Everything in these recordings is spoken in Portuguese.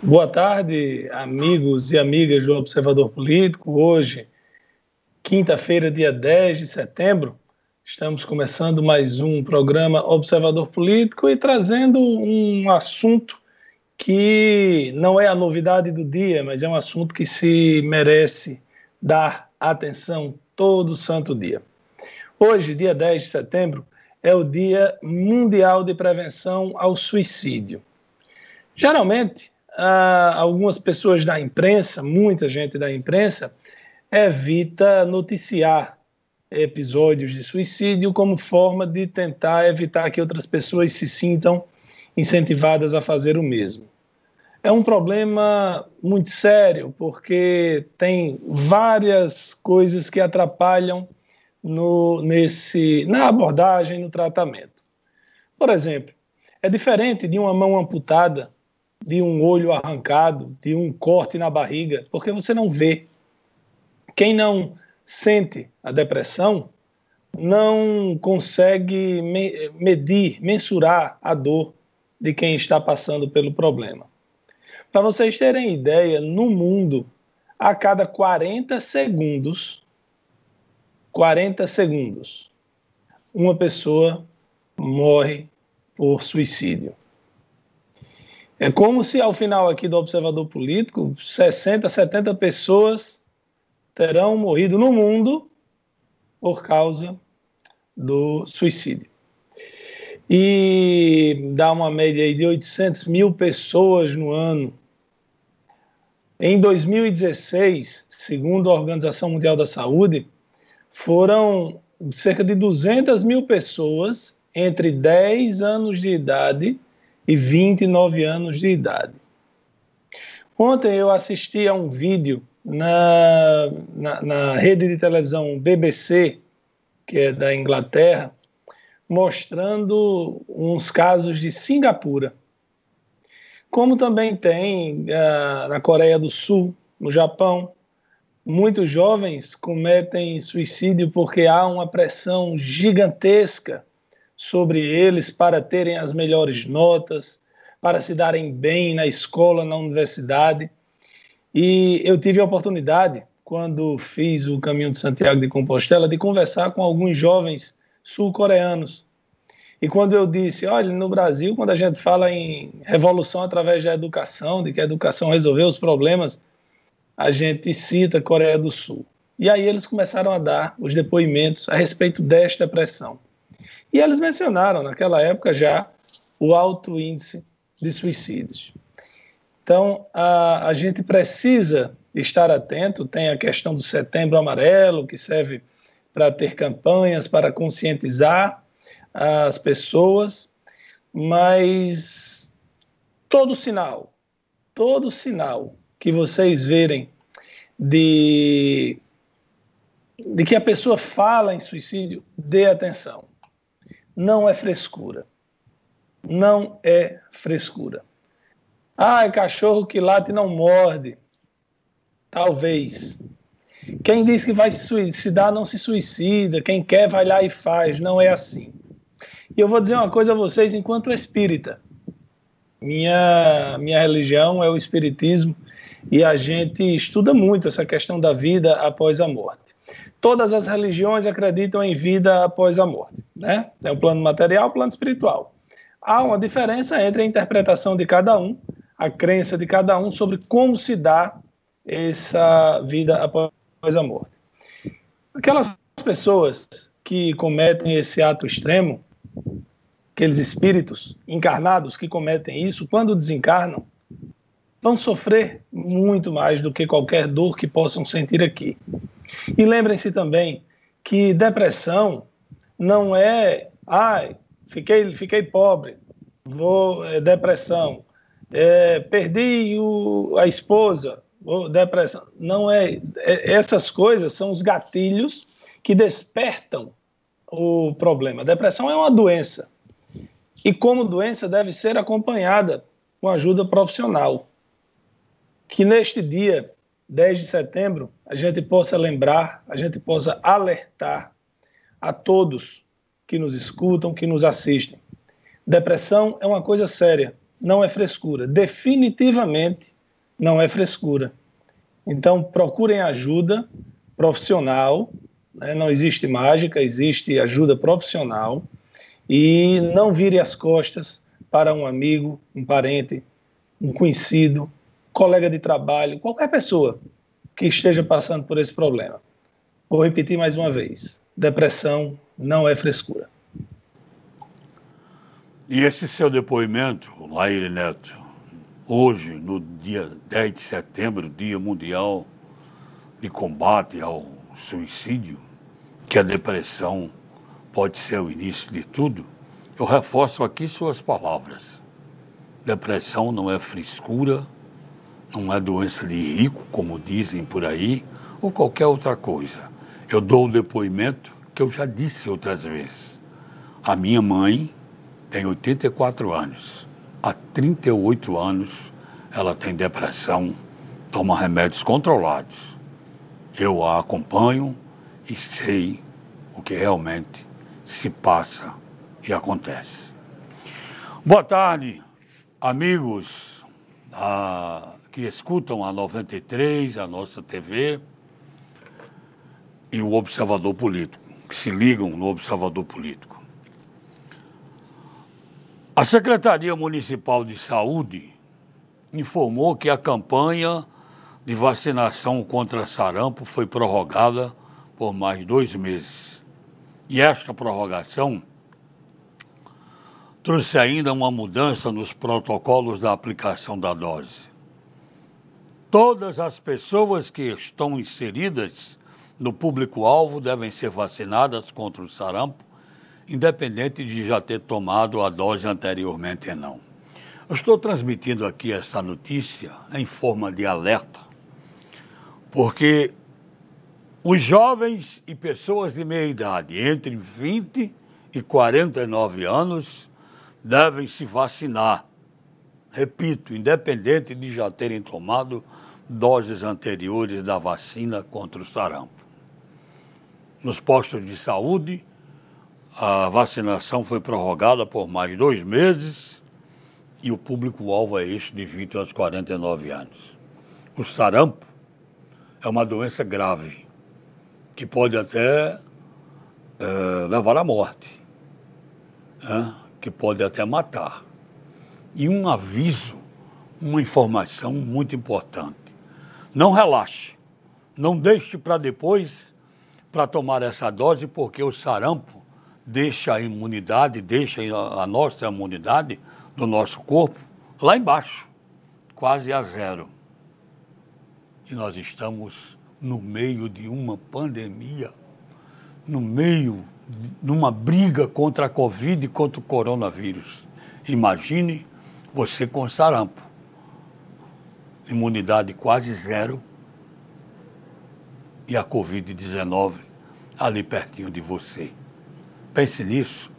Boa tarde, amigos e amigas do Observador Político. Hoje, quinta-feira, dia 10 de setembro, estamos começando mais um programa Observador Político e trazendo um assunto que não é a novidade do dia, mas é um assunto que se merece dar atenção todo santo dia. Hoje, dia 10 de setembro, é o Dia Mundial de Prevenção ao Suicídio. Geralmente, algumas pessoas da imprensa, muita gente da imprensa, evita noticiar episódios de suicídio como forma de tentar evitar que outras pessoas se sintam incentivadas a fazer o mesmo. É um problema muito sério, porque tem várias coisas que atrapalham no, nesse, na abordagem, no tratamento. Por exemplo, é diferente de uma mão amputada, de um olho arrancado, de um corte na barriga, porque você não vê. Quem não sente a depressão não consegue me medir, mensurar a dor de quem está passando pelo problema. Para vocês terem ideia, no mundo, a cada 40 segundos, 40 segundos, uma pessoa morre por suicídio. É como se ao final aqui do Observador Político, 60, 70 pessoas terão morrido no mundo por causa do suicídio. E dá uma média de 800 mil pessoas no ano. Em 2016, segundo a Organização Mundial da Saúde, foram cerca de 200 mil pessoas entre 10 anos de idade e 29 anos de idade. Ontem eu assisti a um vídeo na, na, na, rede de televisão BBC, que é da Inglaterra, mostrando uns casos de Singapura. Como também tem uh, na Coreia do Sul, no Japão, muitos jovens cometem suicídio porque há uma pressão gigantesca sobre eles para terem as melhores notas, para se darem bem na escola, na universidade. E eu tive a oportunidade, quando fiz o caminho de Santiago de Compostela, de conversar com alguns jovens sul-coreanos. E quando eu disse, olha, no Brasil, quando a gente fala em revolução através da educação, de que a educação resolveu os problemas, a gente cita Coreia do Sul. E aí eles começaram a dar os depoimentos a respeito desta pressão. E eles mencionaram, naquela época já, o alto índice de suicídios. Então, a, a gente precisa estar atento. Tem a questão do Setembro Amarelo, que serve para ter campanhas, para conscientizar as pessoas, mas todo sinal, todo sinal que vocês verem de, de que a pessoa fala em suicídio, dê atenção. Não é frescura. Não é frescura. Ah, cachorro que late não morde. Talvez. Quem diz que vai se suicidar não se suicida. Quem quer vai lá e faz. Não é assim. E eu vou dizer uma coisa a vocês enquanto espírita. Minha, minha religião é o espiritismo e a gente estuda muito essa questão da vida após a morte. Todas as religiões acreditam em vida após a morte, né? Tem o plano material, o plano espiritual. Há uma diferença entre a interpretação de cada um, a crença de cada um sobre como se dá essa vida após a morte. Aquelas pessoas que cometem esse ato extremo, aqueles espíritos encarnados que cometem isso, quando desencarnam, vão sofrer muito mais do que qualquer dor que possam sentir aqui. E lembrem-se também que depressão não é, ai, fiquei, fiquei pobre, vou é, depressão, é, perdi o, a esposa, vou, depressão. Não é, é, essas coisas são os gatilhos que despertam o problema. depressão é uma doença e como doença deve ser acompanhada com ajuda profissional que neste dia, 10 de setembro, a gente possa lembrar, a gente possa alertar a todos que nos escutam, que nos assistem. Depressão é uma coisa séria não é frescura. Definitivamente não é frescura. Então, procurem ajuda profissional. Né? Não existe mágica, existe ajuda profissional. E não vire as costas para um amigo, um parente, um conhecido, colega de trabalho, qualquer pessoa que esteja passando por esse problema. Vou repetir mais uma vez: depressão não é frescura. E esse seu depoimento, Laíre Neto, hoje, no dia 10 de setembro, Dia Mundial de Combate ao Suicídio, que a depressão pode ser o início de tudo, eu reforço aqui suas palavras. Depressão não é frescura, não é doença de rico, como dizem por aí, ou qualquer outra coisa. Eu dou o depoimento que eu já disse outras vezes. A minha mãe tem 84 anos. Há 38 anos ela tem depressão, toma remédios controlados. Eu a acompanho e sei o que realmente se passa e acontece. Boa tarde, amigos que escutam a 93, a nossa TV e o Observador Político, que se ligam no Observador Político. A Secretaria Municipal de Saúde informou que a campanha de vacinação contra sarampo foi prorrogada por mais dois meses. E esta prorrogação trouxe ainda uma mudança nos protocolos da aplicação da dose. Todas as pessoas que estão inseridas no público-alvo devem ser vacinadas contra o sarampo independente de já ter tomado a dose anteriormente ou não. Eu estou transmitindo aqui essa notícia em forma de alerta, porque os jovens e pessoas de meia idade, entre 20 e 49 anos, devem se vacinar. Repito, independente de já terem tomado doses anteriores da vacina contra o sarampo. Nos postos de saúde, a vacinação foi prorrogada por mais dois meses e o público-alvo é este de 20 aos 49 anos. O sarampo é uma doença grave que pode até é, levar à morte, é, que pode até matar. E um aviso, uma informação muito importante. Não relaxe, não deixe para depois para tomar essa dose, porque o sarampo deixa a imunidade, deixa a nossa imunidade do nosso corpo lá embaixo, quase a zero. E nós estamos no meio de uma pandemia, no meio, numa briga contra a Covid e contra o coronavírus. Imagine você com sarampo, imunidade quase zero e a Covid-19 ali pertinho de você. Pense nisso.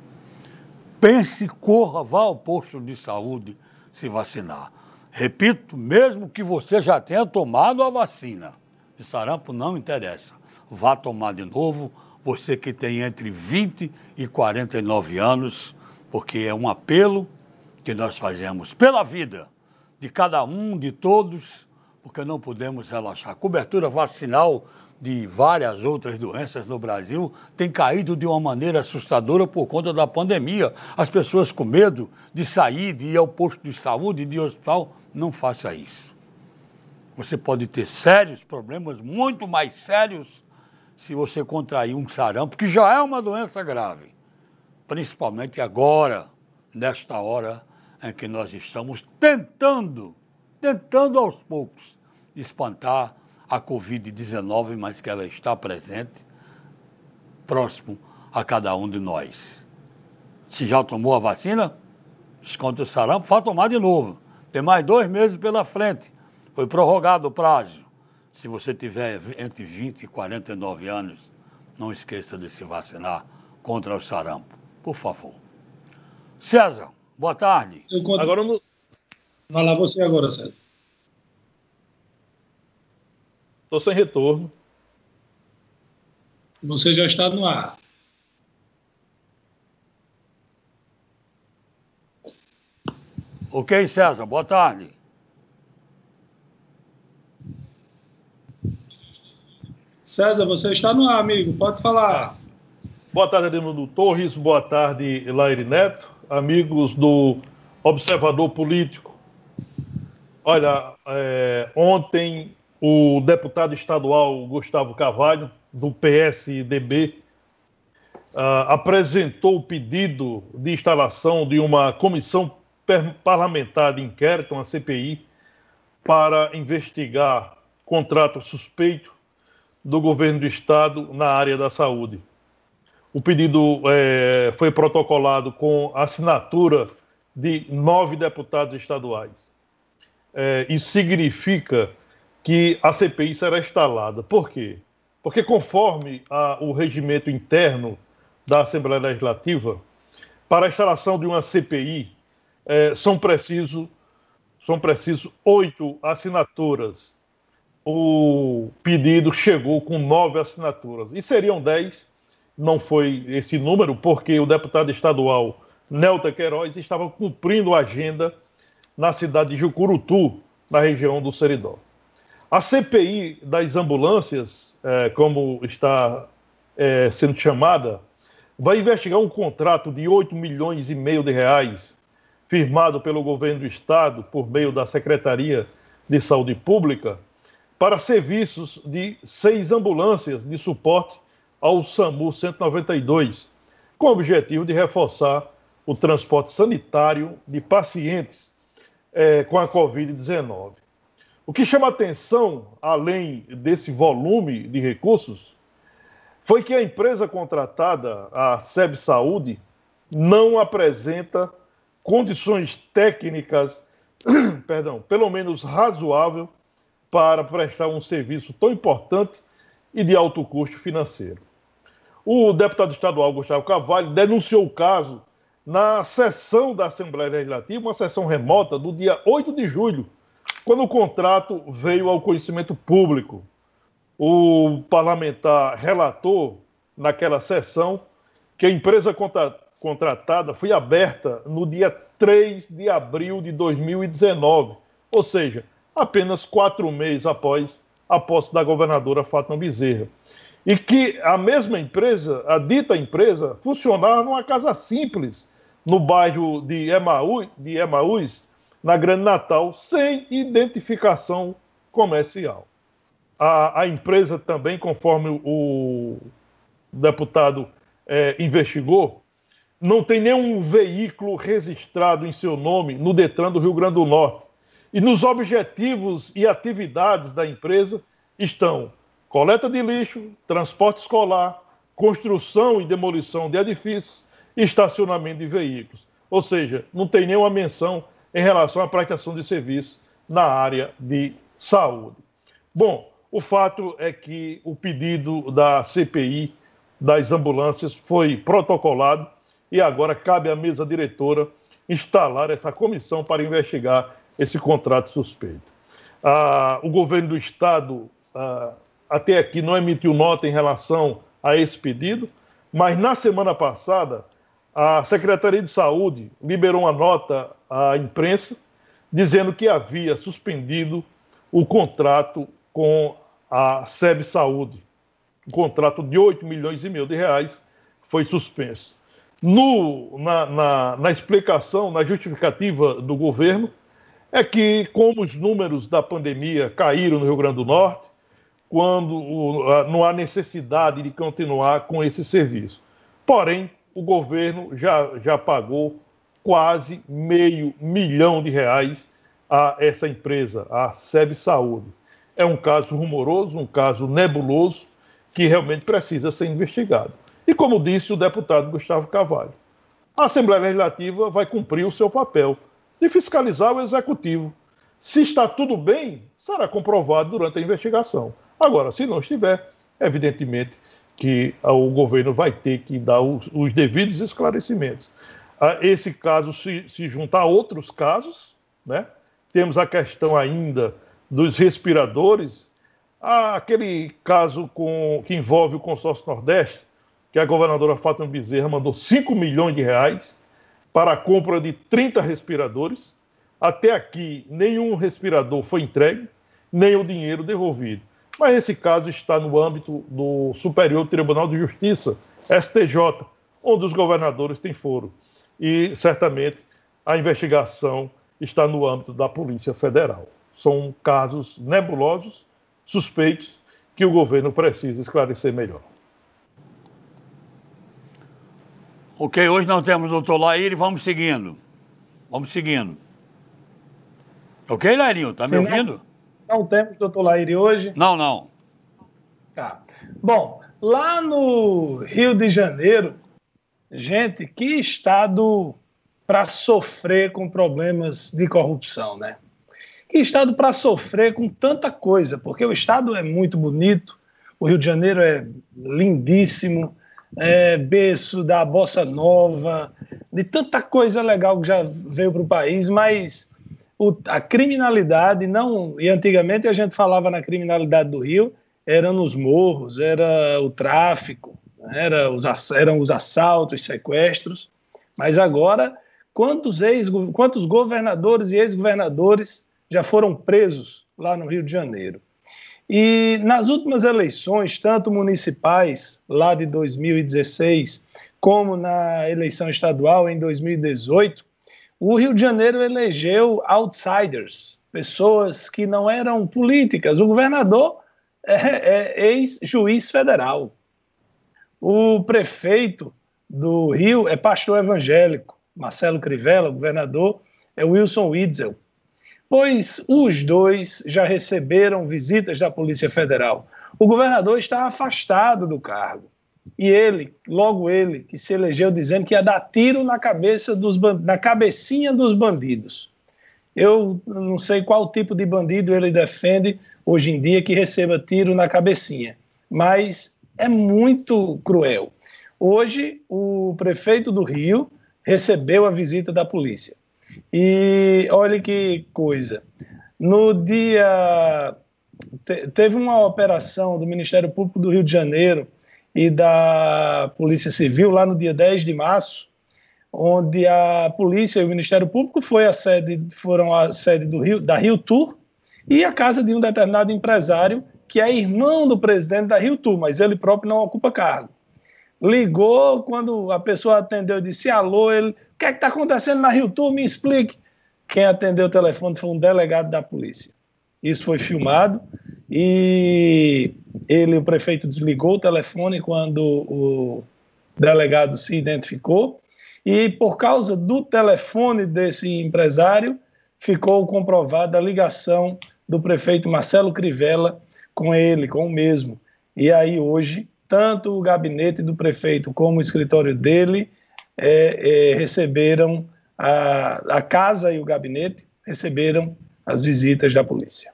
Pense, corra, vá ao posto de saúde se vacinar. Repito, mesmo que você já tenha tomado a vacina, de sarampo não interessa. Vá tomar de novo, você que tem entre 20 e 49 anos, porque é um apelo que nós fazemos pela vida de cada um, de todos, porque não podemos relaxar. Cobertura vacinal de várias outras doenças no Brasil tem caído de uma maneira assustadora por conta da pandemia. As pessoas com medo de sair, de ir ao posto de saúde, de hospital, não faça isso. Você pode ter sérios problemas, muito mais sérios, se você contrair um sarampo, que já é uma doença grave. Principalmente agora, nesta hora em que nós estamos tentando, tentando aos poucos, espantar a Covid-19, mas que ela está presente, próximo a cada um de nós. Se já tomou a vacina, contra o sarampo, vai tomar de novo. Tem mais dois meses pela frente. Foi prorrogado o prazo. Se você tiver entre 20 e 49 anos, não esqueça de se vacinar contra o sarampo, por favor. César, boa tarde. Agora no... Vai lá você agora, César. Estou sem retorno. Você já está no ar. Ok, César, boa tarde. César, você está no ar, amigo, pode falar. Boa tarde, Edmundo Torres, boa tarde, Laire Neto, amigos do Observador Político. Olha, é, ontem o deputado estadual Gustavo Carvalho, do PSDB, uh, apresentou o pedido de instalação de uma comissão parlamentar de inquérito, uma CPI, para investigar contrato suspeito do governo do estado na área da saúde. O pedido é, foi protocolado com assinatura de nove deputados estaduais. É, isso significa que a CPI será instalada. Por quê? Porque, conforme a, o regimento interno da Assembleia Legislativa, para a instalação de uma CPI, é, são precisos são preciso oito assinaturas. O pedido chegou com nove assinaturas. E seriam dez, não foi esse número, porque o deputado estadual Nelta Queiroz estava cumprindo a agenda na cidade de Jucurutu, na região do Seridó. A CPI das ambulâncias, é, como está é, sendo chamada, vai investigar um contrato de 8 milhões e meio de reais, firmado pelo governo do estado por meio da Secretaria de Saúde Pública, para serviços de seis ambulâncias de suporte ao SAMU 192, com o objetivo de reforçar o transporte sanitário de pacientes é, com a Covid-19. O que chama atenção, além desse volume de recursos, foi que a empresa contratada, a SEB Saúde, não apresenta condições técnicas, perdão, pelo menos razoável para prestar um serviço tão importante e de alto custo financeiro. O deputado estadual Gustavo Carvalho denunciou o caso na sessão da Assembleia Legislativa, uma sessão remota do dia 8 de julho, quando o contrato veio ao conhecimento público o parlamentar relatou naquela sessão que a empresa contra, contratada foi aberta no dia 3 de abril de 2019, ou seja, apenas quatro meses após a posse da governadora Fátima Bezerra. E que a mesma empresa, a dita empresa, funcionava numa casa simples no bairro de Emaús, de Emaús na Grande Natal, sem identificação comercial a, a empresa também, conforme o deputado é, investigou, não tem nenhum veículo registrado em seu nome no Detran do Rio Grande do Norte. E nos objetivos e atividades da empresa estão coleta de lixo, transporte escolar, construção e demolição de edifícios estacionamento de veículos. Ou seja, não tem nenhuma menção em relação à prestação de serviços na área de saúde. Bom, o fato é que o pedido da CPI das ambulâncias foi protocolado e agora cabe à mesa diretora instalar essa comissão para investigar esse contrato suspeito. Ah, o governo do estado ah, até aqui não emitiu nota em relação a esse pedido, mas na semana passada a Secretaria de Saúde liberou uma nota à imprensa dizendo que havia suspendido o contrato com a SEB Saúde. Um contrato de 8 milhões e meio de reais foi suspenso. No, na, na, na explicação, na justificativa do governo, é que, como os números da pandemia caíram no Rio Grande do Norte, quando não há necessidade de continuar com esse serviço. Porém, o governo já, já pagou quase meio milhão de reais a essa empresa, a SEB Saúde é um caso rumoroso, um caso nebuloso, que realmente precisa ser investigado. E como disse o deputado Gustavo Carvalho, a Assembleia Legislativa vai cumprir o seu papel de fiscalizar o Executivo. Se está tudo bem, será comprovado durante a investigação. Agora, se não estiver, evidentemente que o governo vai ter que dar os, os devidos esclarecimentos. Esse caso se, se junta a outros casos, né? Temos a questão ainda dos respiradores, aquele caso com, que envolve o consórcio Nordeste, que a governadora Fátima Bezerra mandou 5 milhões de reais para a compra de 30 respiradores, Até aqui, nenhum respirador foi entregue, nem o dinheiro devolvido. Mas esse caso está no âmbito do Superior Tribunal de Justiça, STJ, onde os governadores têm foro. E certamente a investigação está no âmbito da Polícia Federal. São casos nebulosos, suspeitos, que o governo precisa esclarecer melhor. Ok, hoje não temos o doutor Laíre, vamos seguindo. Vamos seguindo. Ok, Lairinho, tá me ouvindo? Não, temos doutor Laíre hoje? Não, não. Tá. Bom, lá no Rio de Janeiro, gente, que estado para sofrer com problemas de corrupção, né? Que estado para sofrer com tanta coisa, porque o estado é muito bonito, o Rio de Janeiro é lindíssimo, é berço da bossa nova, de tanta coisa legal que já veio para o país, mas o, a criminalidade não. E antigamente a gente falava na criminalidade do Rio, era nos morros, era o tráfico, era os, eram os assaltos, sequestros, mas agora Quantos, ex, quantos governadores e ex-governadores já foram presos lá no Rio de Janeiro? E nas últimas eleições, tanto municipais, lá de 2016, como na eleição estadual em 2018, o Rio de Janeiro elegeu outsiders, pessoas que não eram políticas. O governador é, é ex-juiz federal. O prefeito do Rio é pastor evangélico. Marcelo Crivella, o governador, é Wilson Witzel. Pois os dois já receberam visitas da Polícia Federal. O governador está afastado do cargo. E ele, logo ele, que se elegeu dizendo que ia dar tiro na cabeça dos na cabecinha dos bandidos. Eu não sei qual tipo de bandido ele defende hoje em dia que receba tiro na cabecinha, mas é muito cruel. Hoje, o prefeito do Rio recebeu a visita da polícia. E olha que coisa. No dia. Te, teve uma operação do Ministério Público do Rio de Janeiro e da Polícia Civil lá no dia 10 de março, onde a polícia e o Ministério Público foi a sede, foram a sede do Rio, da Rio Tour e a casa de um determinado empresário que é irmão do presidente da Rio Tour, mas ele próprio não ocupa cargo ligou, quando a pessoa atendeu, disse alô, ele, o que é que está acontecendo na Rio Tour? Me explique. Quem atendeu o telefone foi um delegado da polícia. Isso foi filmado e ele, o prefeito, desligou o telefone quando o delegado se identificou e por causa do telefone desse empresário ficou comprovada a ligação do prefeito Marcelo Crivella com ele, com o mesmo. E aí hoje tanto o gabinete do prefeito como o escritório dele é, é, receberam, a, a casa e o gabinete receberam as visitas da polícia.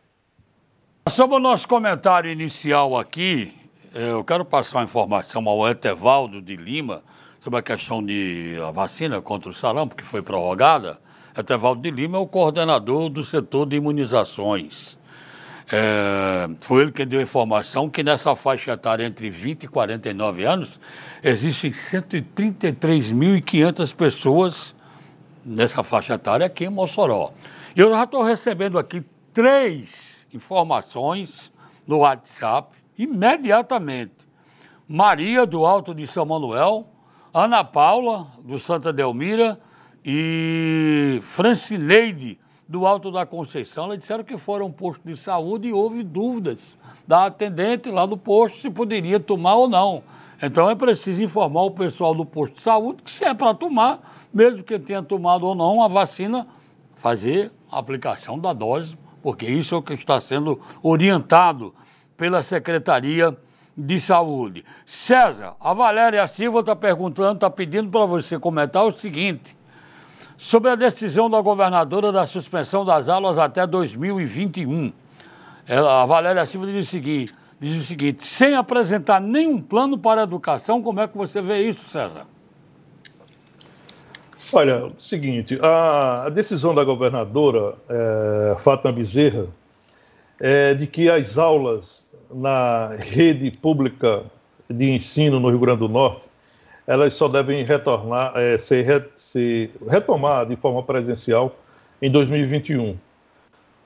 Sobre o nosso comentário inicial aqui, é, eu quero passar uma informação ao Etevaldo de Lima sobre a questão de a vacina contra o sarampo, que foi prorrogada. Etevaldo de Lima é o coordenador do setor de imunizações. É, foi ele quem deu a informação que nessa faixa etária entre 20 e 49 anos, existem 133.500 pessoas nessa faixa etária aqui em Mossoró. Eu já estou recebendo aqui três informações no WhatsApp, imediatamente. Maria, do Alto de São Manuel, Ana Paula, do Santa Delmira, e Francineide, do Alto da Conceição, eles disseram que foram um posto de saúde e houve dúvidas da atendente lá do posto se poderia tomar ou não. Então é preciso informar o pessoal do posto de saúde que se é para tomar, mesmo que tenha tomado ou não a vacina, fazer a aplicação da dose, porque isso é o que está sendo orientado pela Secretaria de Saúde. César, a Valéria Silva está perguntando, está pedindo para você comentar o seguinte sobre a decisão da governadora da suspensão das aulas até 2021. Ela, a Valéria Silva diz o, seguinte, diz o seguinte: sem apresentar nenhum plano para a educação, como é que você vê isso, César? Olha, o seguinte, a, a decisão da governadora é, Fátima Bezerra é de que as aulas na rede pública de ensino no Rio Grande do Norte elas só devem retornar, é, ser, ser, retomar de forma presencial em 2021.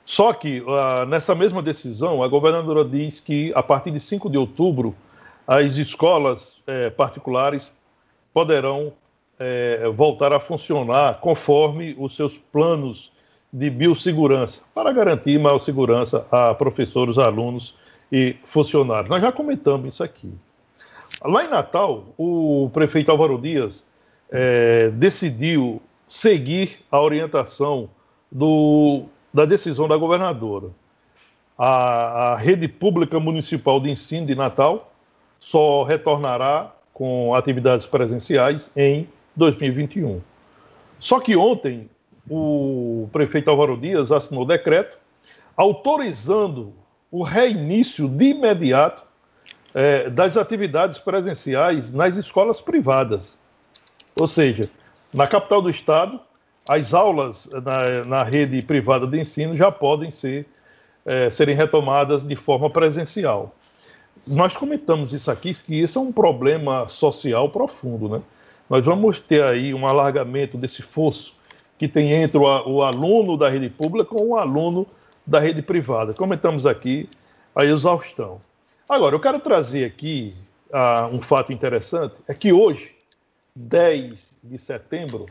Só que, uh, nessa mesma decisão, a governadora diz que, a partir de 5 de outubro, as escolas eh, particulares poderão eh, voltar a funcionar conforme os seus planos de biossegurança, para garantir maior segurança a professores, alunos e funcionários. Nós já comentamos isso aqui. Lá em Natal, o prefeito Álvaro Dias é, decidiu seguir a orientação do, da decisão da governadora. A, a rede pública municipal de ensino de Natal só retornará com atividades presenciais em 2021. Só que ontem o prefeito Álvaro Dias assinou decreto autorizando o reinício de imediato é, das atividades presenciais nas escolas privadas. Ou seja, na capital do estado, as aulas na, na rede privada de ensino já podem ser, é, serem retomadas de forma presencial. Nós comentamos isso aqui, que isso é um problema social profundo, né? Nós vamos ter aí um alargamento desse fosso que tem entre o, aluno da rede pública com o aluno da rede privada. Comentamos aqui a exaustão. Agora, eu quero trazer aqui uh, um fato interessante: é que hoje, 10 de setembro,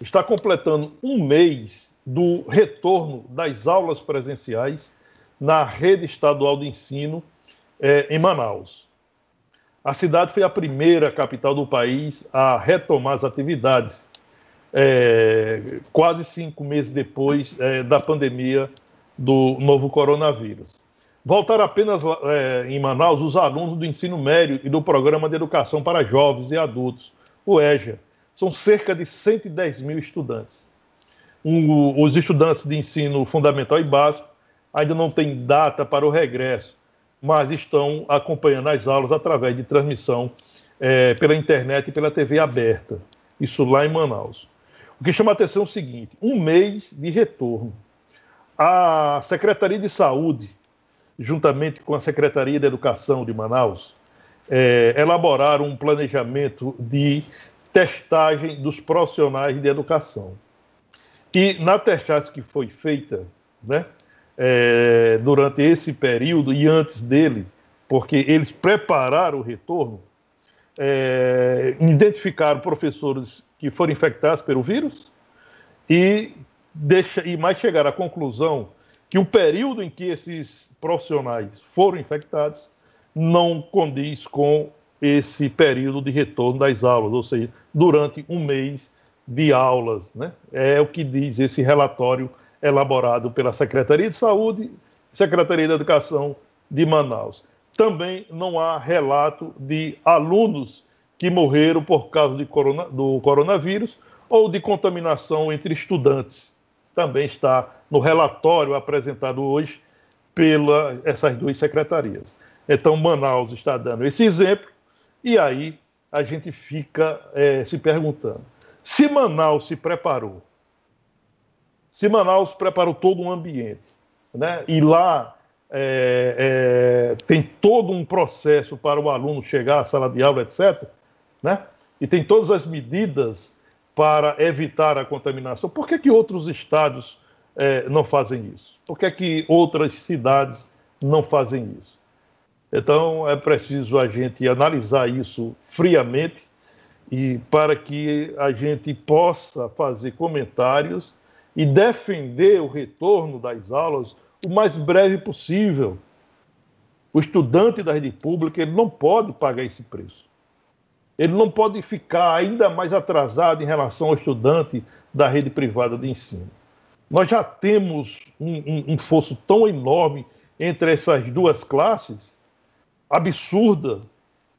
está completando um mês do retorno das aulas presenciais na rede estadual de ensino eh, em Manaus. A cidade foi a primeira capital do país a retomar as atividades, eh, quase cinco meses depois eh, da pandemia do novo coronavírus. Voltaram apenas é, em Manaus os alunos do ensino médio e do Programa de Educação para Jovens e Adultos, o EJA. São cerca de 110 mil estudantes. Um, os estudantes de ensino fundamental e básico ainda não têm data para o regresso, mas estão acompanhando as aulas através de transmissão é, pela internet e pela TV aberta. Isso lá em Manaus. O que chama a atenção é o seguinte: um mês de retorno. A Secretaria de Saúde juntamente com a Secretaria de Educação de Manaus, é, elaboraram um planejamento de testagem dos profissionais de educação. E na testagem que foi feita, né, é, durante esse período e antes dele, porque eles prepararam o retorno, é, identificaram professores que foram infectados pelo vírus e, deixa, e mais chegaram à conclusão que o período em que esses profissionais foram infectados não condiz com esse período de retorno das aulas, ou seja, durante um mês de aulas. Né? É o que diz esse relatório elaborado pela Secretaria de Saúde e Secretaria de Educação de Manaus. Também não há relato de alunos que morreram por causa corona, do coronavírus ou de contaminação entre estudantes também está no relatório apresentado hoje pela essas duas secretarias. Então, Manaus está dando esse exemplo, e aí a gente fica é, se perguntando: se Manaus se preparou, se Manaus preparou todo um ambiente, né, e lá é, é, tem todo um processo para o aluno chegar à sala de aula, etc., né, e tem todas as medidas para evitar a contaminação. Por que, que outros estados é, não fazem isso? Por que, que outras cidades não fazem isso? Então é preciso a gente analisar isso friamente e para que a gente possa fazer comentários e defender o retorno das aulas o mais breve possível. O estudante da rede pública ele não pode pagar esse preço ele não pode ficar ainda mais atrasado em relação ao estudante da rede privada de ensino. Nós já temos um, um, um fosso tão enorme entre essas duas classes, absurda,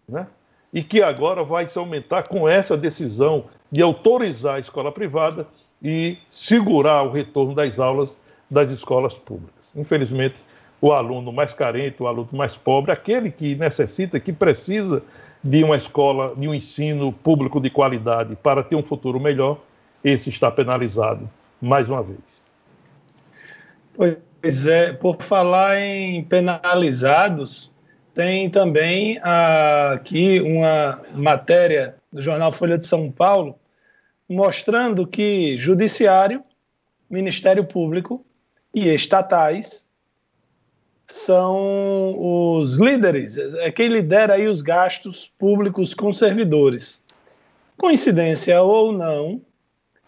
né? e que agora vai se aumentar com essa decisão de autorizar a escola privada e segurar o retorno das aulas das escolas públicas. Infelizmente, o aluno mais carente, o aluno mais pobre, aquele que necessita, que precisa de uma escola, de um ensino público de qualidade para ter um futuro melhor, esse está penalizado mais uma vez. Pois é, por falar em penalizados, tem também aqui uma matéria do jornal Folha de São Paulo mostrando que judiciário Ministério Público e estatais são os líderes, é quem lidera aí os gastos públicos com servidores. Coincidência ou não,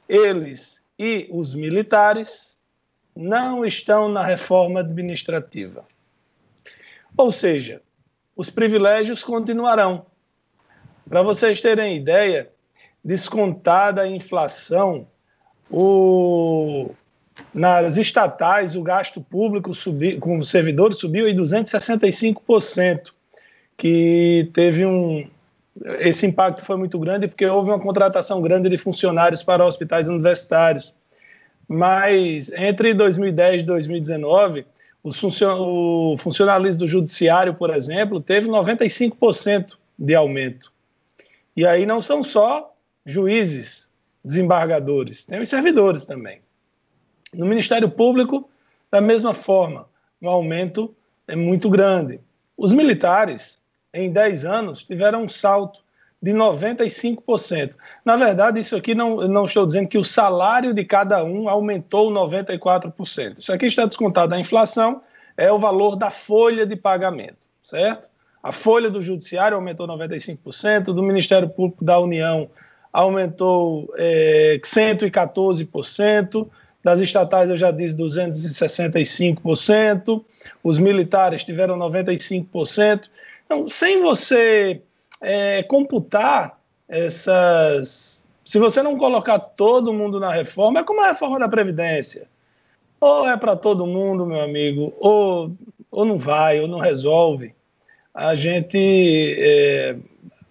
eles e os militares não estão na reforma administrativa. Ou seja, os privilégios continuarão. Para vocês terem ideia, descontada a inflação, o, nas estatais, o gasto público subi, com os servidores subiu em 265%, que teve um. Esse impacto foi muito grande porque houve uma contratação grande de funcionários para hospitais universitários. Mas entre 2010 e 2019, o funcionalismo do judiciário, por exemplo, teve 95% de aumento. E aí não são só juízes, desembargadores, tem os servidores também. No Ministério Público, da mesma forma, o aumento é muito grande. Os militares, em 10 anos, tiveram um salto de 95%. Na verdade, isso aqui não, não estou dizendo que o salário de cada um aumentou 94%. Isso aqui está descontado da inflação, é o valor da folha de pagamento, certo? A folha do Judiciário aumentou 95%, do Ministério Público da União aumentou é, 114%, das estatais eu já disse 265%, os militares tiveram 95%. Então, sem você é, computar essas. Se você não colocar todo mundo na reforma, é como a reforma da Previdência. Ou é para todo mundo, meu amigo, ou, ou não vai, ou não resolve. A gente. É,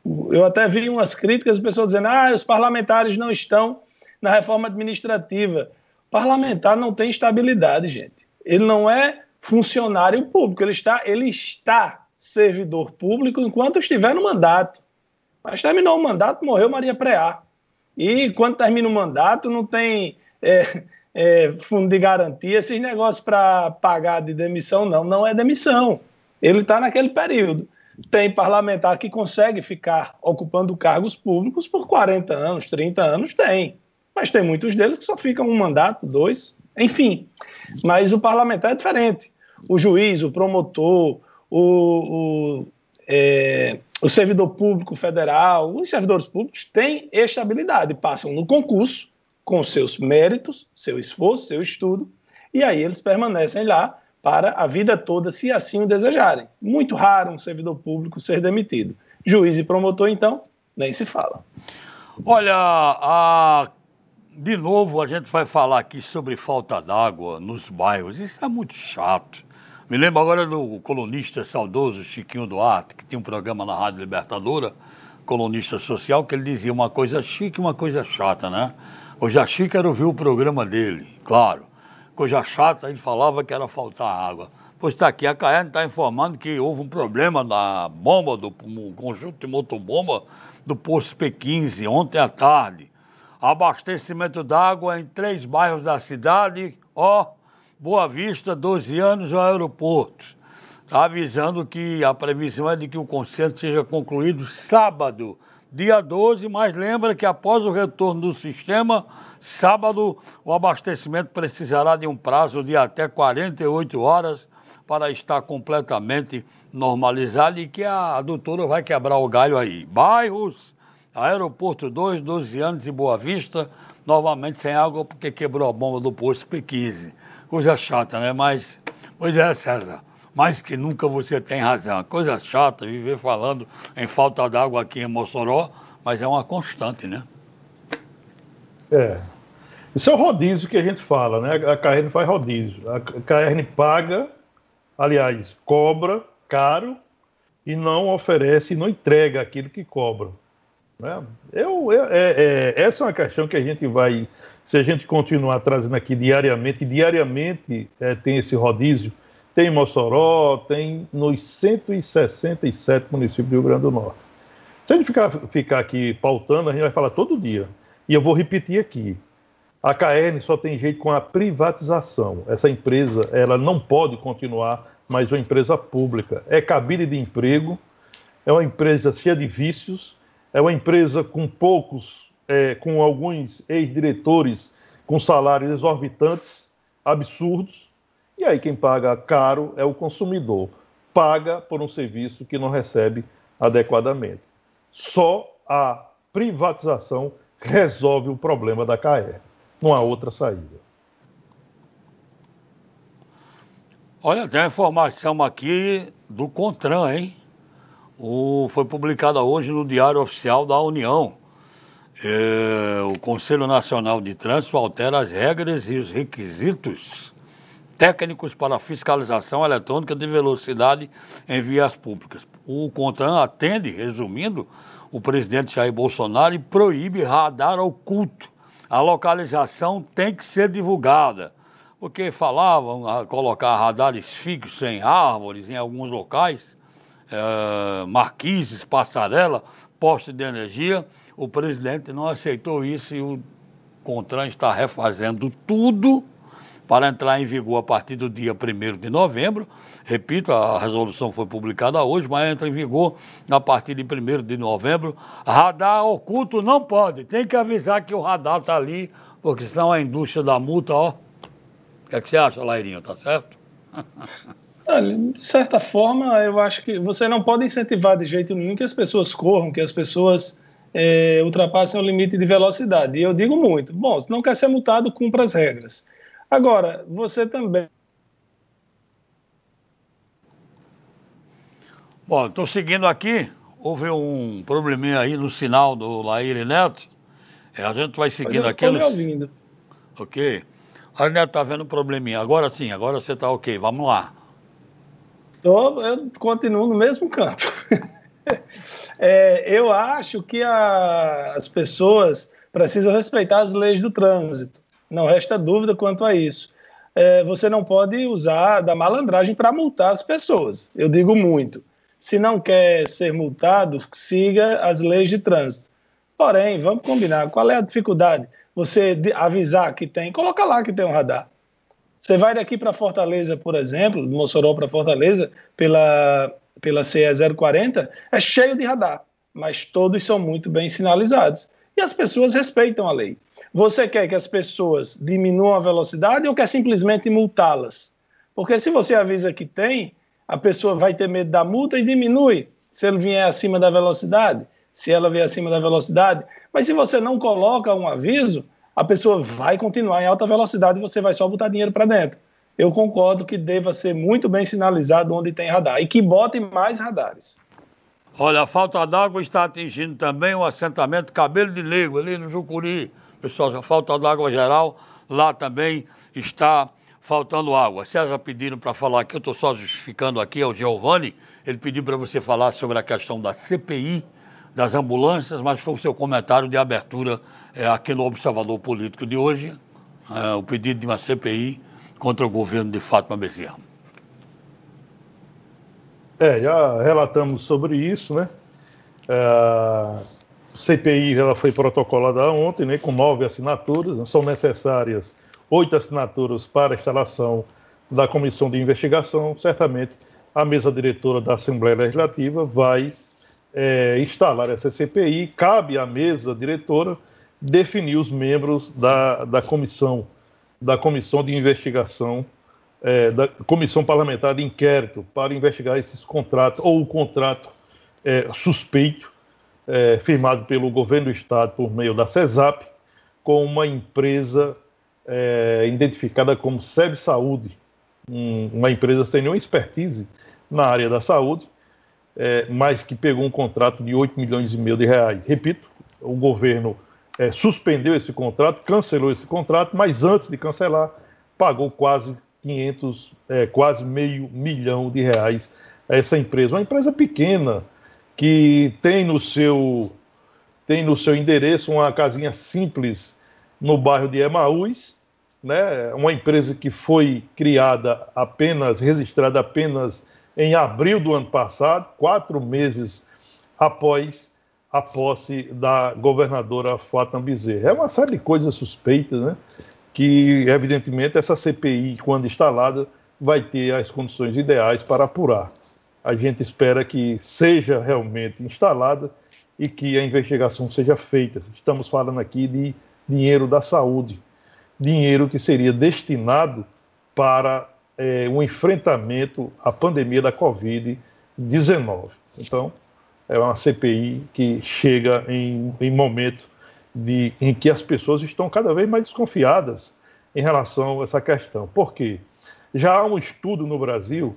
eu até vi umas críticas, as pessoas dizendo: ah, os parlamentares não estão na reforma administrativa. Parlamentar não tem estabilidade, gente. Ele não é funcionário público, ele está, ele está servidor público enquanto estiver no mandato. Mas terminou o mandato, morreu Maria Preá. E quando termina o mandato, não tem é, é, fundo de garantia, esses negócios para pagar de demissão, não. Não é demissão. Ele está naquele período. Tem parlamentar que consegue ficar ocupando cargos públicos por 40 anos, 30 anos, tem mas tem muitos deles que só ficam um mandato, dois, enfim. Mas o parlamentar é diferente. O juiz, o promotor, o, o, é, o servidor público federal, os servidores públicos têm estabilidade, passam no concurso com seus méritos, seu esforço, seu estudo, e aí eles permanecem lá para a vida toda, se assim o desejarem. Muito raro um servidor público ser demitido. Juiz e promotor, então, nem se fala. Olha, a de novo, a gente vai falar aqui sobre falta d'água nos bairros. Isso é muito chato. Me lembro agora do colunista saudoso Chiquinho Duarte, que tinha um programa na Rádio Libertadora, colunista social, que ele dizia uma coisa chique e uma coisa chata, né? Hoje a chique era ouvir o programa dele, claro. Coisa chata, ele falava que era faltar água. Pois está aqui, a CAERN está informando que houve um problema na bomba, do um conjunto de motobomba do posto P15, ontem à tarde abastecimento d'água em três bairros da cidade, ó, Boa Vista, 12 anos, ao aeroporto. Está avisando que a previsão é de que o concerto seja concluído sábado, dia 12, mas lembra que após o retorno do sistema, sábado, o abastecimento precisará de um prazo de até 48 horas para estar completamente normalizado e que a doutora vai quebrar o galho aí. Bairros Aeroporto 2, 12 anos e Boa Vista, novamente sem água porque quebrou a bomba do posto P15. Coisa chata, né? Mas, pois é, César, mais que nunca você tem razão. Coisa chata viver falando em falta d'água aqui em Mossoró, mas é uma constante, né? É. Isso é o rodízio que a gente fala, né? A Caerne faz rodízio. A Caerne paga, aliás, cobra caro e não oferece, não entrega aquilo que cobra. Né? Eu, eu é, é, essa é uma questão que a gente vai, se a gente continuar trazendo aqui diariamente, diariamente é, tem esse rodízio, tem em Mossoró, tem nos 167 municípios do Rio Grande do Norte. Se a gente ficar, ficar aqui pautando, a gente vai falar todo dia. E eu vou repetir aqui. A KN só tem jeito com a privatização. Essa empresa, ela não pode continuar mais uma empresa pública. É cabide de emprego, é uma empresa cheia de vícios, é uma empresa com poucos, é, com alguns ex-diretores com salários exorbitantes, absurdos, e aí quem paga caro é o consumidor. Paga por um serviço que não recebe adequadamente. Só a privatização resolve o problema da CAE. Não há outra saída. Olha, tem uma informação aqui do CONTRAN, hein? O, foi publicada hoje no Diário Oficial da União. É, o Conselho Nacional de Trânsito altera as regras e os requisitos técnicos para fiscalização eletrônica de velocidade em vias públicas. O CONTRAN atende, resumindo, o presidente Jair Bolsonaro e proíbe radar oculto. A localização tem que ser divulgada porque falavam a colocar radares fixos em árvores em alguns locais, é, marquises, passarela, postes de energia. O presidente não aceitou isso e o CONTRAN está refazendo tudo para entrar em vigor a partir do dia 1 de novembro. Repito, a resolução foi publicada hoje, mas entra em vigor a partir de 1 de novembro. Radar oculto não pode, tem que avisar que o radar está ali, porque senão a indústria da multa, ó, que, é que você acha, Lairinho? Tá certo? de certa forma, eu acho que você não pode incentivar de jeito nenhum que as pessoas corram, que as pessoas é, ultrapassem o limite de velocidade. E eu digo muito: bom, se não quer ser multado, cumpra as regras. Agora, você também. Bom, estou seguindo aqui. Houve um probleminha aí no sinal do Laíre Neto. É, a gente vai seguindo aqui. Estou nos... ouvindo. Ok. A Neto está vendo um probleminha. Agora sim, agora você está ok. Vamos lá. Tô, eu continuo no mesmo canto. é, eu acho que a, as pessoas precisam respeitar as leis do trânsito. Não resta dúvida quanto a isso. É, você não pode usar da malandragem para multar as pessoas. Eu digo muito. Se não quer ser multado, siga as leis de trânsito. Porém, vamos combinar. Qual é a dificuldade? você avisar que tem, coloca lá que tem um radar. Você vai daqui para Fortaleza, por exemplo, de Mossoró para Fortaleza, pela, pela CE 040, é cheio de radar, mas todos são muito bem sinalizados. E as pessoas respeitam a lei. Você quer que as pessoas diminuam a velocidade ou quer simplesmente multá-las? Porque se você avisa que tem, a pessoa vai ter medo da multa e diminui se ele vier acima da velocidade. Se ela vier acima da velocidade, mas se você não coloca um aviso, a pessoa vai continuar em alta velocidade e você vai só botar dinheiro para dentro. Eu concordo que deva ser muito bem sinalizado onde tem radar e que botem mais radares. Olha, a falta d'água está atingindo também o assentamento Cabelo de Negro, ali no Jucuri. Pessoal, a falta d'água geral, lá também está faltando água. César pediram para falar aqui, eu estou só justificando aqui, é o Giovanni, ele pediu para você falar sobre a questão da CPI das ambulâncias, mas foi o seu comentário de abertura é, aqui no Observador Político de hoje, é, o pedido de uma CPI contra o governo de Fátima Bezerra. É, já relatamos sobre isso, né? É, a CPI ela foi protocolada ontem, né, com nove assinaturas, são necessárias oito assinaturas para a instalação da comissão de investigação. Certamente a mesa diretora da Assembleia Legislativa vai é, instalar essa CPI, cabe à mesa diretora definir os membros da, da comissão, da comissão de investigação, é, da comissão parlamentar de inquérito para investigar esses contratos, ou o contrato é, suspeito, é, firmado pelo governo do Estado por meio da CESAP, com uma empresa é, identificada como SEB Saúde, um, uma empresa sem nenhuma expertise na área da saúde, é, mas que pegou um contrato de 8 milhões e meio de reais. Repito, o governo é, suspendeu esse contrato, cancelou esse contrato, mas antes de cancelar, pagou quase 500, é, quase meio milhão de reais a essa empresa. Uma empresa pequena que tem no seu tem no seu endereço uma casinha simples no bairro de Emaús, né? Uma empresa que foi criada apenas, registrada apenas em abril do ano passado, quatro meses após a posse da governadora Fátima Bezerra. É uma série de coisas suspeitas, né? Que, evidentemente, essa CPI, quando instalada, vai ter as condições ideais para apurar. A gente espera que seja realmente instalada e que a investigação seja feita. Estamos falando aqui de dinheiro da saúde, dinheiro que seria destinado para é, um enfrentamento à pandemia da Covid-19. Então, é uma CPI que chega em, em momento de, em que as pessoas estão cada vez mais desconfiadas em relação a essa questão. Por quê? Já há um estudo no Brasil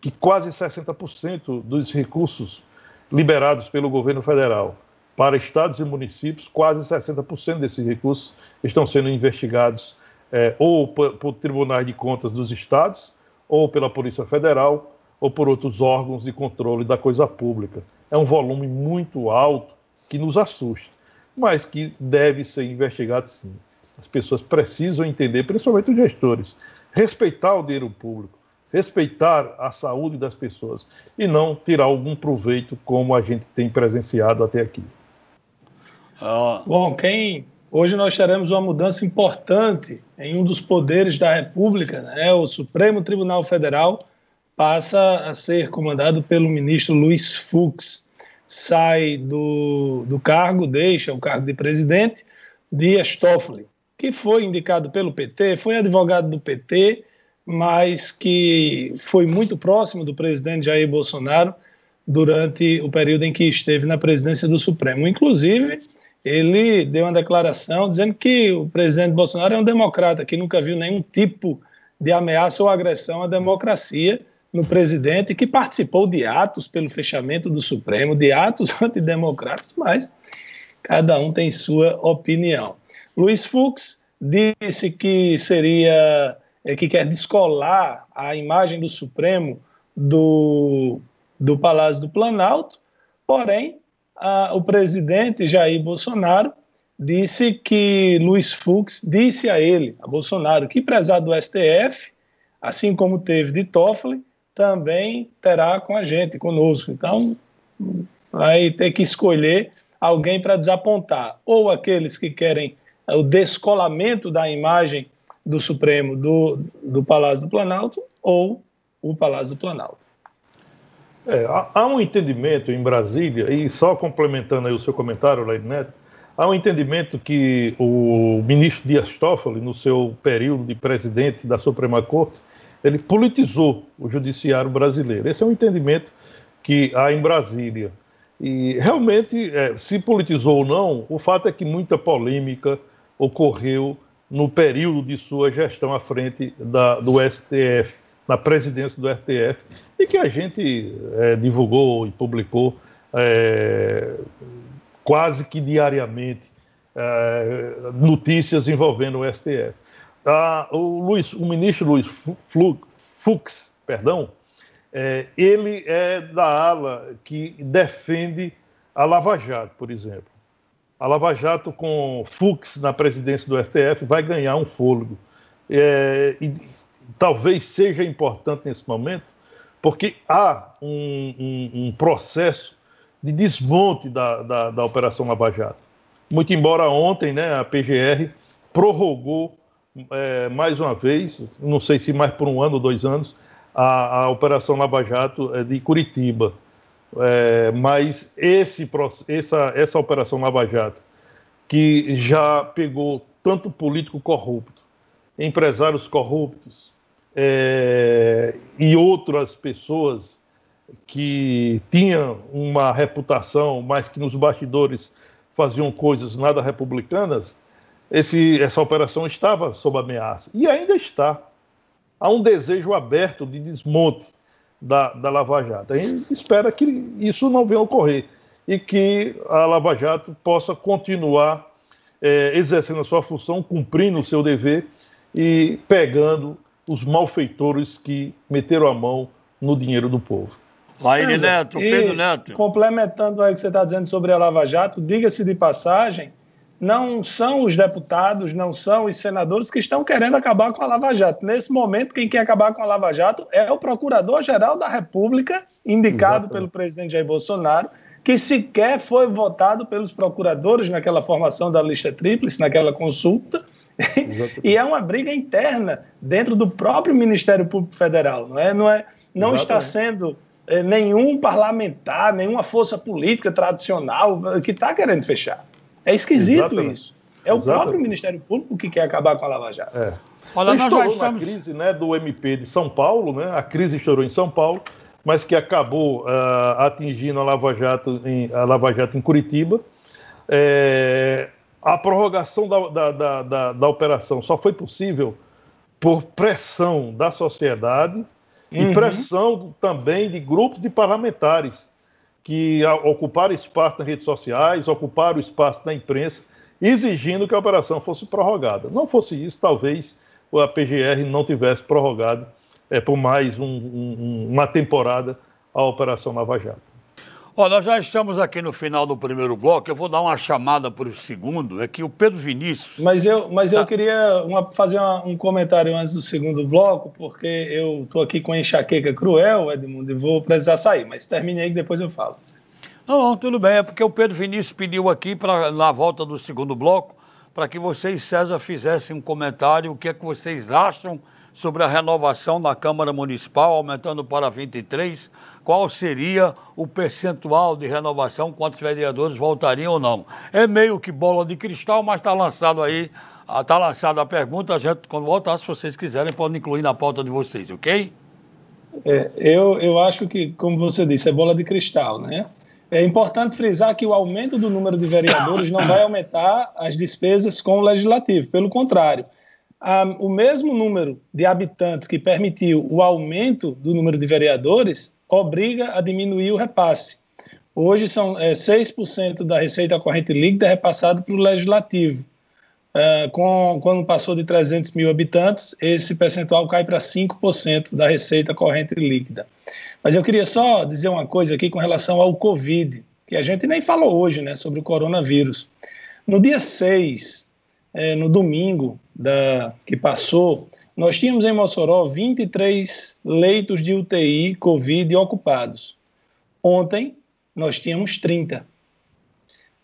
que quase 60% dos recursos liberados pelo governo federal para estados e municípios, quase 60% desses recursos estão sendo investigados é, ou por, por tribunais de contas dos estados, ou pela Polícia Federal, ou por outros órgãos de controle da coisa pública. É um volume muito alto que nos assusta, mas que deve ser investigado sim. As pessoas precisam entender, principalmente os gestores, respeitar o dinheiro público, respeitar a saúde das pessoas e não tirar algum proveito como a gente tem presenciado até aqui. Ah. Bom, quem hoje nós teremos uma mudança importante em um dos poderes da República, né? o Supremo Tribunal Federal passa a ser comandado pelo ministro Luiz Fux. Sai do, do cargo, deixa o cargo de presidente, Dias Toffoli, que foi indicado pelo PT, foi advogado do PT, mas que foi muito próximo do presidente Jair Bolsonaro durante o período em que esteve na presidência do Supremo. Inclusive, ele deu uma declaração dizendo que o presidente Bolsonaro é um democrata, que nunca viu nenhum tipo de ameaça ou agressão à democracia no presidente, que participou de atos pelo fechamento do Supremo, de atos antidemocráticos, mas cada um tem sua opinião. Luiz Fux disse que seria é, que quer descolar a imagem do Supremo do, do Palácio do Planalto, porém a, o presidente Jair Bolsonaro disse que Luiz Fux disse a ele, a Bolsonaro, que apesar do STF, assim como teve de Toffoli, também terá com a gente, conosco. Então, vai ter que escolher alguém para desapontar, ou aqueles que querem o descolamento da imagem do Supremo do, do Palácio do Planalto, ou o Palácio do Planalto. É, há, um entendimento em Brasília, e só complementando aí o seu comentário, Leide Neto, há um entendimento que o ministro Dias Toffoli, no seu período de presidente da Suprema Corte, ele politizou o judiciário brasileiro. Esse é um entendimento que há em Brasília. E realmente, é, se politizou ou não, o fato é que muita polêmica ocorreu no período de sua gestão à frente da, do STF na presidência do RTF e que a gente é, divulgou e publicou é, quase que diariamente é, notícias envolvendo o STF. Ah, o, Luiz, o ministro Luiz Fux, perdão, é, ele é da ala que defende a Lava Jato, por exemplo. A Lava Jato, com Fux na presidência do STF, vai ganhar um fôlego. É, e talvez seja importante nesse momento, porque há um, um, um processo de desmonte da, da, da, Operação Lava Jato. Muito embora ontem né, a PGR prorrogou é, mais uma vez, não sei se mais por um ano ou dois anos, a, a Operação Lava Jato é, de Curitiba. É, mas esse, essa, essa Operação Lava Jato, que já pegou tanto político corrupto, empresários corruptos, é, e outras pessoas que tinham uma reputação, mas que nos bastidores faziam coisas nada republicanas, esse, essa operação estava sob ameaça. E ainda está. Há um desejo aberto de desmonte da, da Lava Jato. A gente espera que isso não venha a ocorrer e que a Lava Jato possa continuar é, exercendo a sua função, cumprindo o seu dever e pegando os malfeitores que meteram a mão no dinheiro do povo. Laine Neto, Pedro Neto. Complementando aí o que você está dizendo sobre a Lava Jato, diga-se de passagem, não são os deputados, não são os senadores que estão querendo acabar com a Lava Jato. Nesse momento, quem quer acabar com a Lava Jato é o Procurador-Geral da República, indicado Exatamente. pelo presidente Jair Bolsonaro, que sequer foi votado pelos procuradores naquela formação da lista tríplice, naquela consulta, e é uma briga interna dentro do próprio Ministério Público Federal, não é? Não, é, não está sendo é, nenhum parlamentar, nenhuma força política tradicional que está querendo fechar. É esquisito Exatamente. isso. É o Exato. próprio Ministério Público que quer acabar com a Lava Jato. É. Olha, nós já estamos... na crise né, do MP de São Paulo, né? A crise estourou em São Paulo, mas que acabou uh, atingindo a Lava Jato em, a Lava Jato em Curitiba. É, a prorrogação da, da, da, da, da operação só foi possível por pressão da sociedade e uhum. pressão também de grupos de parlamentares que ocuparam espaço nas redes sociais, ocuparam espaço na imprensa, exigindo que a operação fosse prorrogada. Não fosse isso, talvez a PGR não tivesse prorrogado é, por mais um, um, uma temporada a Operação Lava Jato. Olha, nós já estamos aqui no final do primeiro bloco. Eu vou dar uma chamada para o segundo. É que o Pedro Vinícius. Mas eu, mas tá. eu queria uma, fazer uma, um comentário antes do segundo bloco, porque eu estou aqui com enxaqueca cruel, Edmundo, e vou precisar sair. Mas termine aí que depois eu falo. Não, não, tudo bem. É porque o Pedro Vinícius pediu aqui, pra, na volta do segundo bloco, para que vocês, César, fizessem um comentário. O que é que vocês acham sobre a renovação da Câmara Municipal, aumentando para 23 qual seria o percentual de renovação, quantos vereadores voltariam ou não. É meio que bola de cristal, mas está lançado aí, está ah, lançada a pergunta, a gente, quando voltar, se vocês quiserem, podem incluir na pauta de vocês, ok? É, eu, eu acho que, como você disse, é bola de cristal, né? É importante frisar que o aumento do número de vereadores não vai aumentar as despesas com o legislativo, pelo contrário. A, o mesmo número de habitantes que permitiu o aumento do número de vereadores obriga a diminuir o repasse. Hoje são é, 6% da receita corrente líquida repassado para o legislativo. É, com, quando passou de 300 mil habitantes, esse percentual cai para 5% da receita corrente líquida. Mas eu queria só dizer uma coisa aqui com relação ao Covid, que a gente nem falou hoje né, sobre o coronavírus. No dia 6, é, no domingo da, que passou, nós tínhamos em Mossoró 23 leitos de UTI Covid ocupados. Ontem, nós tínhamos 30.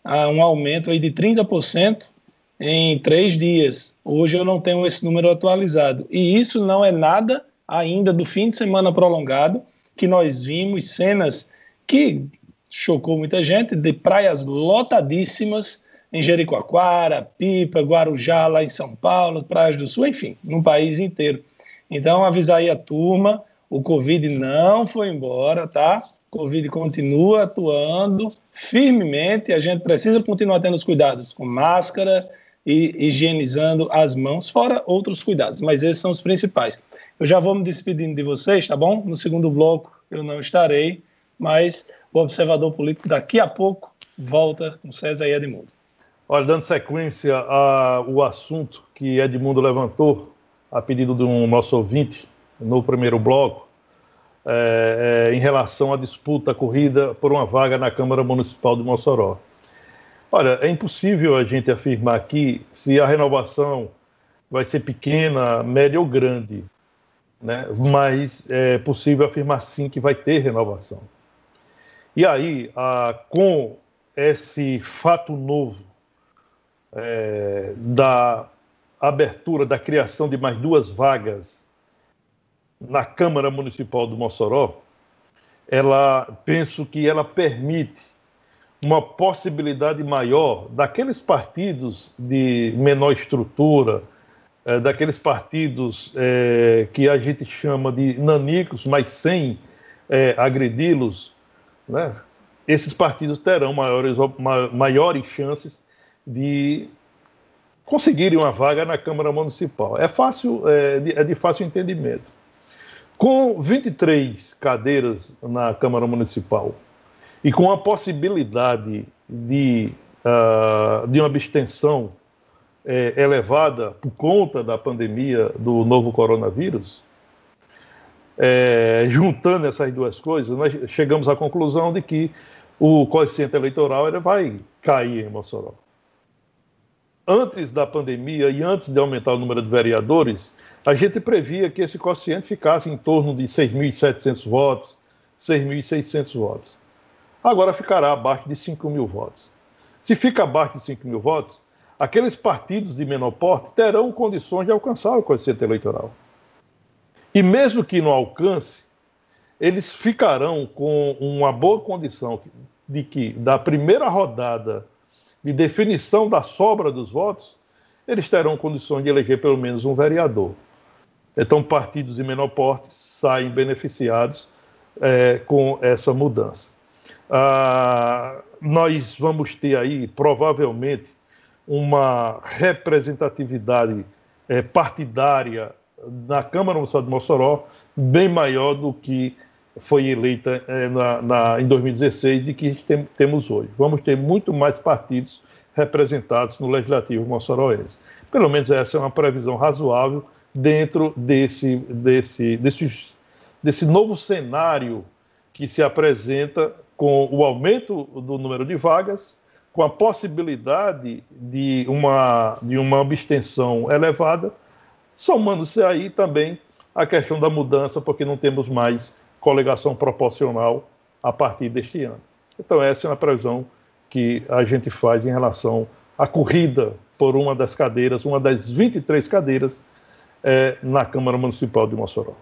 Há um aumento aí de 30% em três dias. Hoje eu não tenho esse número atualizado. E isso não é nada ainda do fim de semana prolongado, que nós vimos cenas que chocou muita gente, de praias lotadíssimas em Jericoacoara, Pipa, Guarujá, lá em São Paulo, Praias do Sul, enfim, no país inteiro. Então, avisar aí a turma, o Covid não foi embora, tá? O Covid continua atuando firmemente, a gente precisa continuar tendo os cuidados com máscara e higienizando as mãos, fora outros cuidados, mas esses são os principais. Eu já vou me despedindo de vocês, tá bom? No segundo bloco eu não estarei, mas o observador político daqui a pouco volta com César e Edmundo. Olha, dando sequência ao assunto que Edmundo levantou, a pedido de um nosso ouvinte, no primeiro bloco, é, é, em relação à disputa, corrida por uma vaga na Câmara Municipal de Mossoró. Olha, é impossível a gente afirmar aqui se a renovação vai ser pequena, média ou grande, né? mas é possível afirmar sim que vai ter renovação. E aí, a, com esse fato novo é, da abertura, da criação de mais duas vagas na Câmara Municipal do Mossoró, ela penso que ela permite uma possibilidade maior daqueles partidos de menor estrutura, é, daqueles partidos é, que a gente chama de nanicos, mas sem é, agredi-los, né? esses partidos terão maiores, maiores chances de conseguirem uma vaga na Câmara Municipal. É fácil, é de, é de fácil entendimento. Com 23 cadeiras na Câmara Municipal e com a possibilidade de, uh, de uma abstenção é, elevada por conta da pandemia do novo coronavírus, é, juntando essas duas coisas, nós chegamos à conclusão de que o coeficiente eleitoral ele vai cair em Mossoró antes da pandemia e antes de aumentar o número de vereadores, a gente previa que esse quociente ficasse em torno de 6.700 votos, 6.600 votos. Agora ficará abaixo de 5 mil votos. Se fica abaixo de 5 mil votos, aqueles partidos de menor porte terão condições de alcançar o quociente eleitoral. E mesmo que não alcance, eles ficarão com uma boa condição de que, da primeira rodada de definição da sobra dos votos, eles terão condições de eleger pelo menos um vereador. Então, partidos de menor porte saem beneficiados é, com essa mudança. Ah, nós vamos ter aí, provavelmente, uma representatividade é, partidária na Câmara Municipal de Mossoró bem maior do que foi eleita é, na, na, em 2016 de que tem, temos hoje. Vamos ter muito mais partidos representados no Legislativo moçoroense. Pelo menos essa é uma previsão razoável dentro desse, desse, desse, desse novo cenário que se apresenta com o aumento do número de vagas, com a possibilidade de uma, de uma abstenção elevada, somando-se aí também a questão da mudança, porque não temos mais coligação proporcional a partir deste ano. Então, essa é uma previsão que a gente faz em relação à corrida por uma das cadeiras, uma das 23 cadeiras é, na Câmara Municipal de Mossoró.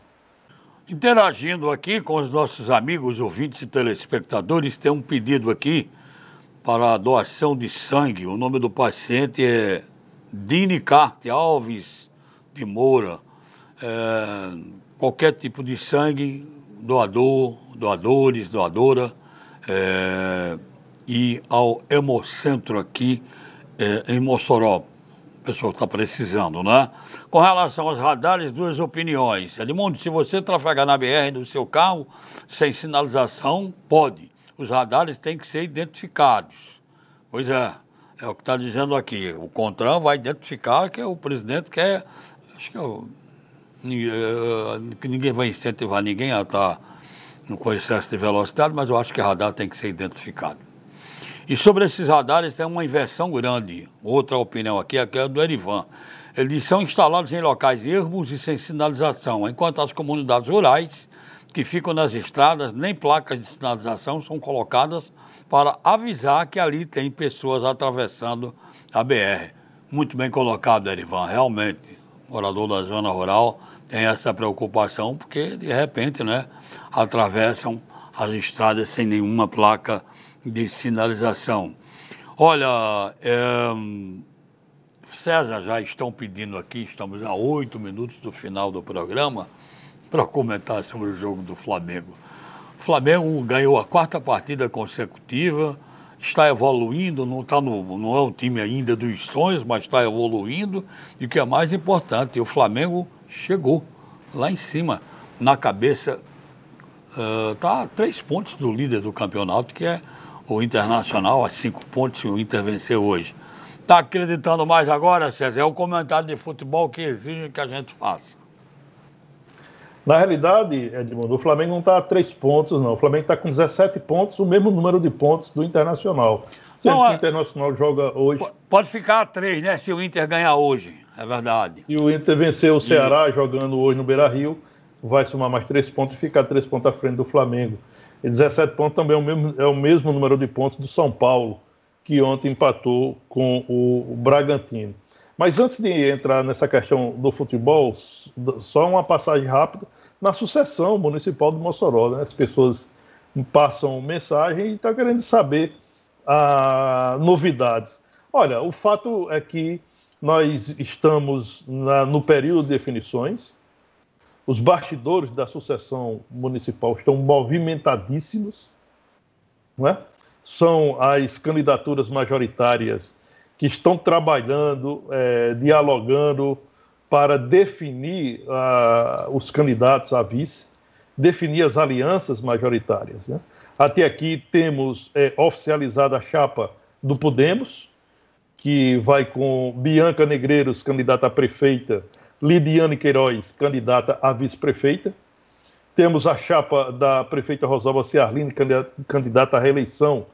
Interagindo aqui com os nossos amigos, ouvintes e telespectadores, tem um pedido aqui para a doação de sangue. O nome do paciente é Dini Carte Alves de Moura. É, qualquer tipo de sangue, doador, doadores, doadora. É, e ao Hemocentro aqui é, em Mossoró. O pessoal está precisando, né? Com relação aos radares, duas opiniões. Edmundo, se você trafegar na BR no seu carro sem sinalização, pode. Os radares têm que ser identificados. Pois é, é o que está dizendo aqui. O CONTRAN vai identificar que o presidente quer. Acho que, é, que ninguém vai incentivar ninguém a estar tá com excesso de velocidade, mas eu acho que radar tem que ser identificado. E sobre esses radares tem uma inversão grande. Outra opinião aqui é a do Erivan. Eles são instalados em locais ermos e sem sinalização, enquanto as comunidades rurais, que ficam nas estradas, nem placas de sinalização são colocadas para avisar que ali tem pessoas atravessando a BR. Muito bem colocado, Erivan. Realmente, morador da zona rural tem essa preocupação, porque de repente, né, atravessam as estradas sem nenhuma placa de sinalização. Olha, é, César, já estão pedindo aqui, estamos a oito minutos do final do programa, para comentar sobre o jogo do Flamengo. O Flamengo ganhou a quarta partida consecutiva, está evoluindo, não, tá no, não é um time ainda dos sonhos, mas está evoluindo. E o que é mais importante, o Flamengo chegou lá em cima, na cabeça, está uh, a três pontos do líder do campeonato, que é o Internacional a cinco pontos e o Inter venceu hoje. Está acreditando mais agora, César? É o comentário de futebol que exige que a gente faça. Na realidade, Edmundo, o Flamengo não está a três pontos, não. O Flamengo está com 17 pontos, o mesmo número de pontos do Internacional. Se o Internacional joga hoje. Pode ficar a três, né? Se o Inter ganhar hoje, é verdade. Se o Inter vencer o Ceará e... jogando hoje no Beira Rio, vai somar mais três pontos e ficar três pontos à frente do Flamengo. E 17 pontos também é o mesmo, é o mesmo número de pontos do São Paulo, que ontem empatou com o, o Bragantino. Mas antes de entrar nessa questão do futebol, só uma passagem rápida na sucessão municipal do Mossoró. Né? As pessoas passam mensagem e estão querendo saber ah, novidades. Olha, o fato é que nós estamos na, no período de definições, os bastidores da sucessão municipal estão movimentadíssimos, não é? são as candidaturas majoritárias que estão trabalhando, é, dialogando para definir uh, os candidatos a vice, definir as alianças majoritárias. Né? Até aqui temos é, oficializada a chapa do Podemos, que vai com Bianca Negreiros, candidata a prefeita, Lidiane Queiroz, candidata a vice-prefeita. Temos a chapa da prefeita Rosalba Ciarline, candidata à reeleição,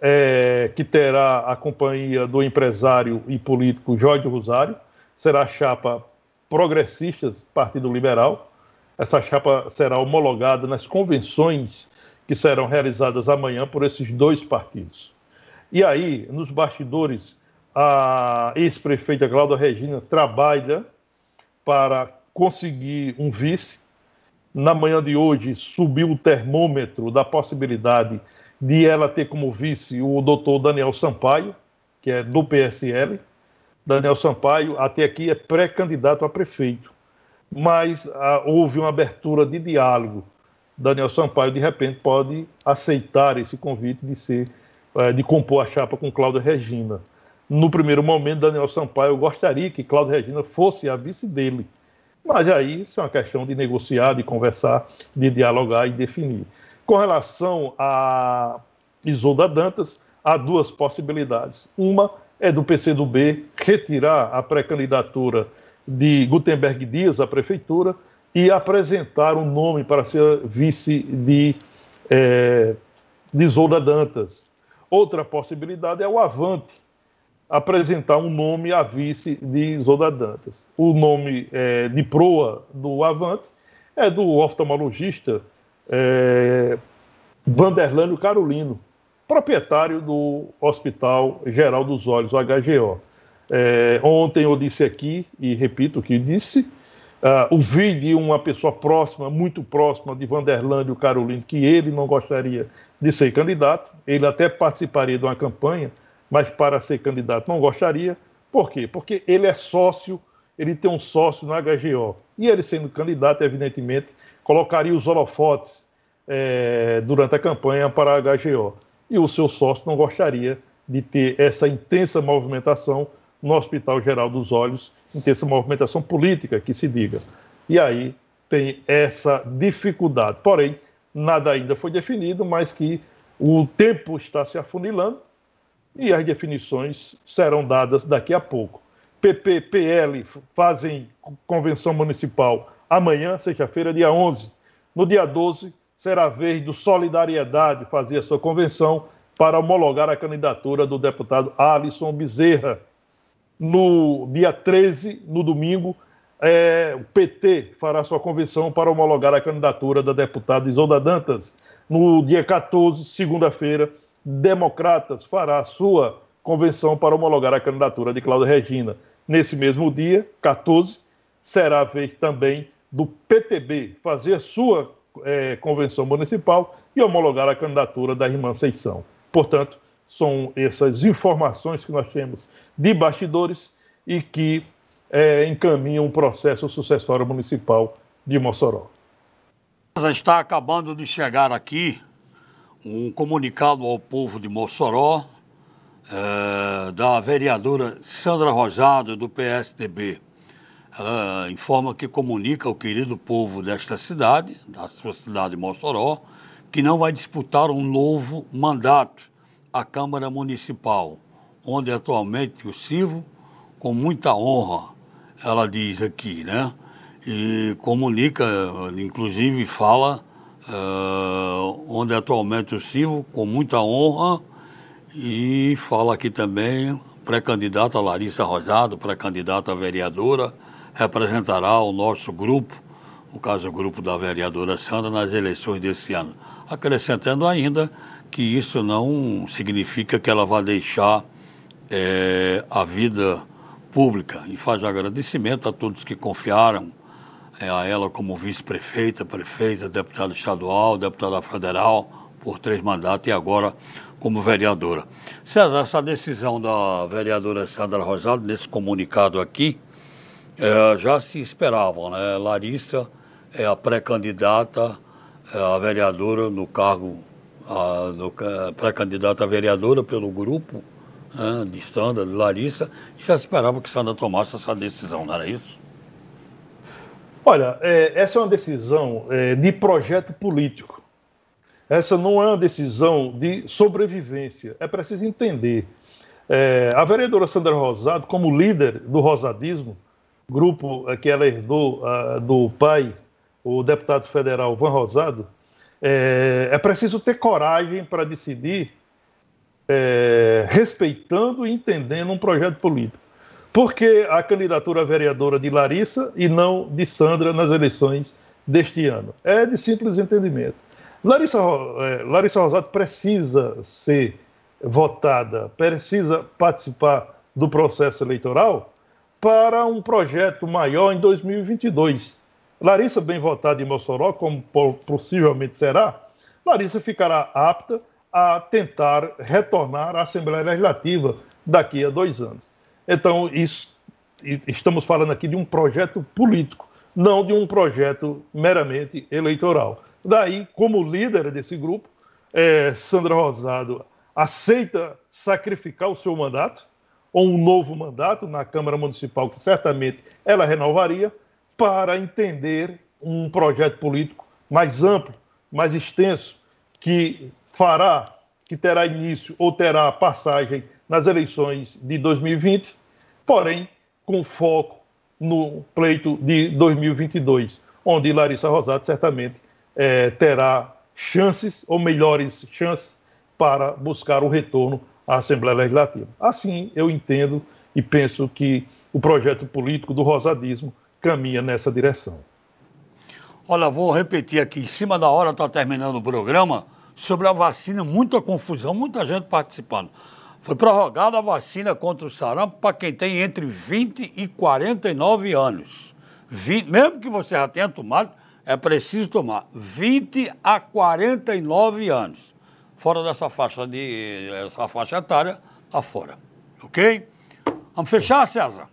é, que terá a companhia do empresário e político Jorge Rosário. Será a chapa Progressistas, Partido Liberal. Essa chapa será homologada nas convenções que serão realizadas amanhã por esses dois partidos. E aí, nos bastidores, a ex-prefeita Cláudia Regina trabalha para conseguir um vice. Na manhã de hoje, subiu o termômetro da possibilidade de ela ter como vice o doutor Daniel Sampaio, que é do PSL. Daniel Sampaio, até aqui, é pré-candidato a prefeito. Mas ah, houve uma abertura de diálogo. Daniel Sampaio, de repente, pode aceitar esse convite de ser, eh, de compor a chapa com Cláudia Regina. No primeiro momento, Daniel Sampaio gostaria que Cláudia Regina fosse a vice dele. Mas aí isso é uma questão de negociar, de conversar, de dialogar e definir. Com relação a Isolda Dantas, há duas possibilidades. Uma é do PCdoB retirar a pré-candidatura de Gutenberg Dias à prefeitura e apresentar um nome para ser vice de, é, de Isolda Dantas. Outra possibilidade é o Avante, apresentar um nome a vice de Isolda Dantas. O nome é, de proa do Avante é do oftalmologista é, Vanderlânio Carolino, proprietário do Hospital Geral dos Olhos, o HGO. É, ontem eu disse aqui, e repito o que disse, uh, ouvi de uma pessoa próxima, muito próxima de Vanderlânio Carolino, que ele não gostaria de ser candidato, ele até participaria de uma campanha, mas para ser candidato não gostaria. Por quê? Porque ele é sócio, ele tem um sócio no HGO. E ele sendo candidato, evidentemente, colocaria os holofotes é, durante a campanha para a HGO. E o seu sócio não gostaria de ter essa intensa movimentação no Hospital Geral dos Olhos, intensa movimentação política, que se diga. E aí tem essa dificuldade. Porém, nada ainda foi definido, mas que o tempo está se afunilando e as definições serão dadas daqui a pouco. PP, PL fazem convenção municipal amanhã, sexta-feira, dia 11. No dia 12, será a vez do Solidariedade fazer a sua convenção para homologar a candidatura do deputado Alisson Bezerra. No dia 13, no domingo, é, o PT fará sua convenção para homologar a candidatura da deputada Isolda Dantas. No dia 14, segunda-feira, Democratas fará sua convenção para homologar a candidatura de Cláudia Regina. Nesse mesmo dia, 14, será a vez também do PTB fazer sua é, convenção municipal e homologar a candidatura da irmã Seição. Portanto, são essas informações que nós temos de bastidores e que é, encaminham um processo sucessório municipal de Mossoró. Está acabando de chegar aqui um comunicado ao povo de Mossoró, é, da vereadora Sandra Rosado, do PSDB. Ela informa que comunica ao querido povo desta cidade, da sua cidade de Mossoró, que não vai disputar um novo mandato à Câmara Municipal, onde atualmente o sirvo com muita honra, ela diz aqui, né? E comunica, inclusive fala uh, onde atualmente eu sirvo com muita honra e fala aqui também pré-candidata Larissa Rosado, pré-candidata vereadora, representará o nosso grupo, no caso o grupo da vereadora Sandra, nas eleições desse ano. Acrescentando ainda que isso não significa que ela vai deixar é, a vida pública e faz um agradecimento a todos que confiaram a ela como vice-prefeita, prefeita, deputada estadual, deputada federal, por três mandatos e agora como vereadora. César, essa decisão da vereadora Sandra Rosado, nesse comunicado aqui, é, já se esperava, né? Larissa é a pré-candidata é a vereadora no cargo, pré-candidata a vereadora pelo grupo né, de Sandra, de Larissa, já esperava que Sandra tomasse essa decisão, não era isso? Olha, é, essa é uma decisão é, de projeto político. Essa não é uma decisão de sobrevivência. É preciso entender. É, a vereadora Sandra Rosado, como líder do rosadismo, grupo que ela herdou do pai, o deputado federal Van Rosado, é, é preciso ter coragem para decidir, é, respeitando e entendendo um projeto político. Por que a candidatura vereadora de Larissa e não de Sandra nas eleições deste ano? É de simples entendimento. Larissa, é, Larissa Rosado precisa ser votada, precisa participar do processo eleitoral para um projeto maior em 2022. Larissa, bem votada em Mossoró, como possivelmente será, Larissa ficará apta a tentar retornar à Assembleia Legislativa daqui a dois anos. Então, isso, estamos falando aqui de um projeto político, não de um projeto meramente eleitoral. Daí, como líder desse grupo, é, Sandra Rosado aceita sacrificar o seu mandato, ou um novo mandato na Câmara Municipal, que certamente ela renovaria, para entender um projeto político mais amplo, mais extenso, que fará, que terá início ou terá passagem nas eleições de 2020, porém com foco no pleito de 2022, onde Larissa Rosado certamente é, terá chances ou melhores chances para buscar o retorno à Assembleia Legislativa. Assim, eu entendo e penso que o projeto político do rosadismo caminha nessa direção. Olha, vou repetir aqui, em cima da hora está terminando o programa, sobre a vacina, muita confusão, muita gente participando. Foi prorrogada a vacina contra o sarampo para quem tem entre 20 e 49 anos. 20, mesmo que você já tenha tomado, é preciso tomar 20 a 49 anos. Fora dessa faixa de essa faixa etária, tá fora. Ok? Vamos fechar, César?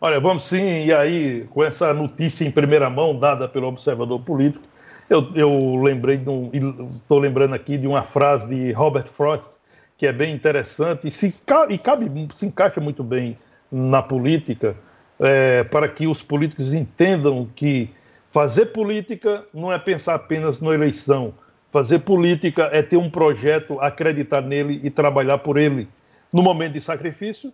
Olha, vamos sim, e aí, com essa notícia em primeira mão dada pelo observador político, eu, eu lembrei de um. Estou lembrando aqui de uma frase de Robert Frost, que é bem interessante e se, e cabe, se encaixa muito bem na política, é, para que os políticos entendam que fazer política não é pensar apenas na eleição. Fazer política é ter um projeto, acreditar nele e trabalhar por ele. No momento de sacrifício,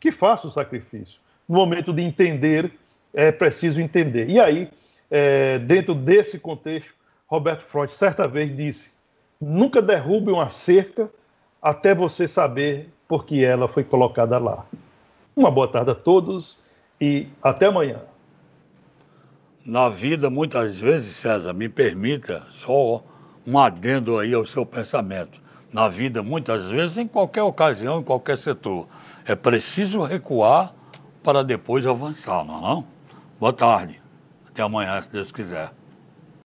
que faça o sacrifício. No momento de entender, é preciso entender. E aí, é, dentro desse contexto, Roberto Freud certa vez disse: nunca derrube uma cerca até você saber por que ela foi colocada lá. Uma boa tarde a todos e até amanhã. Na vida, muitas vezes, César, me permita só um adendo aí ao seu pensamento. Na vida, muitas vezes, em qualquer ocasião, em qualquer setor, é preciso recuar para depois avançar, não é? Não? Boa tarde. Até amanhã, se Deus quiser.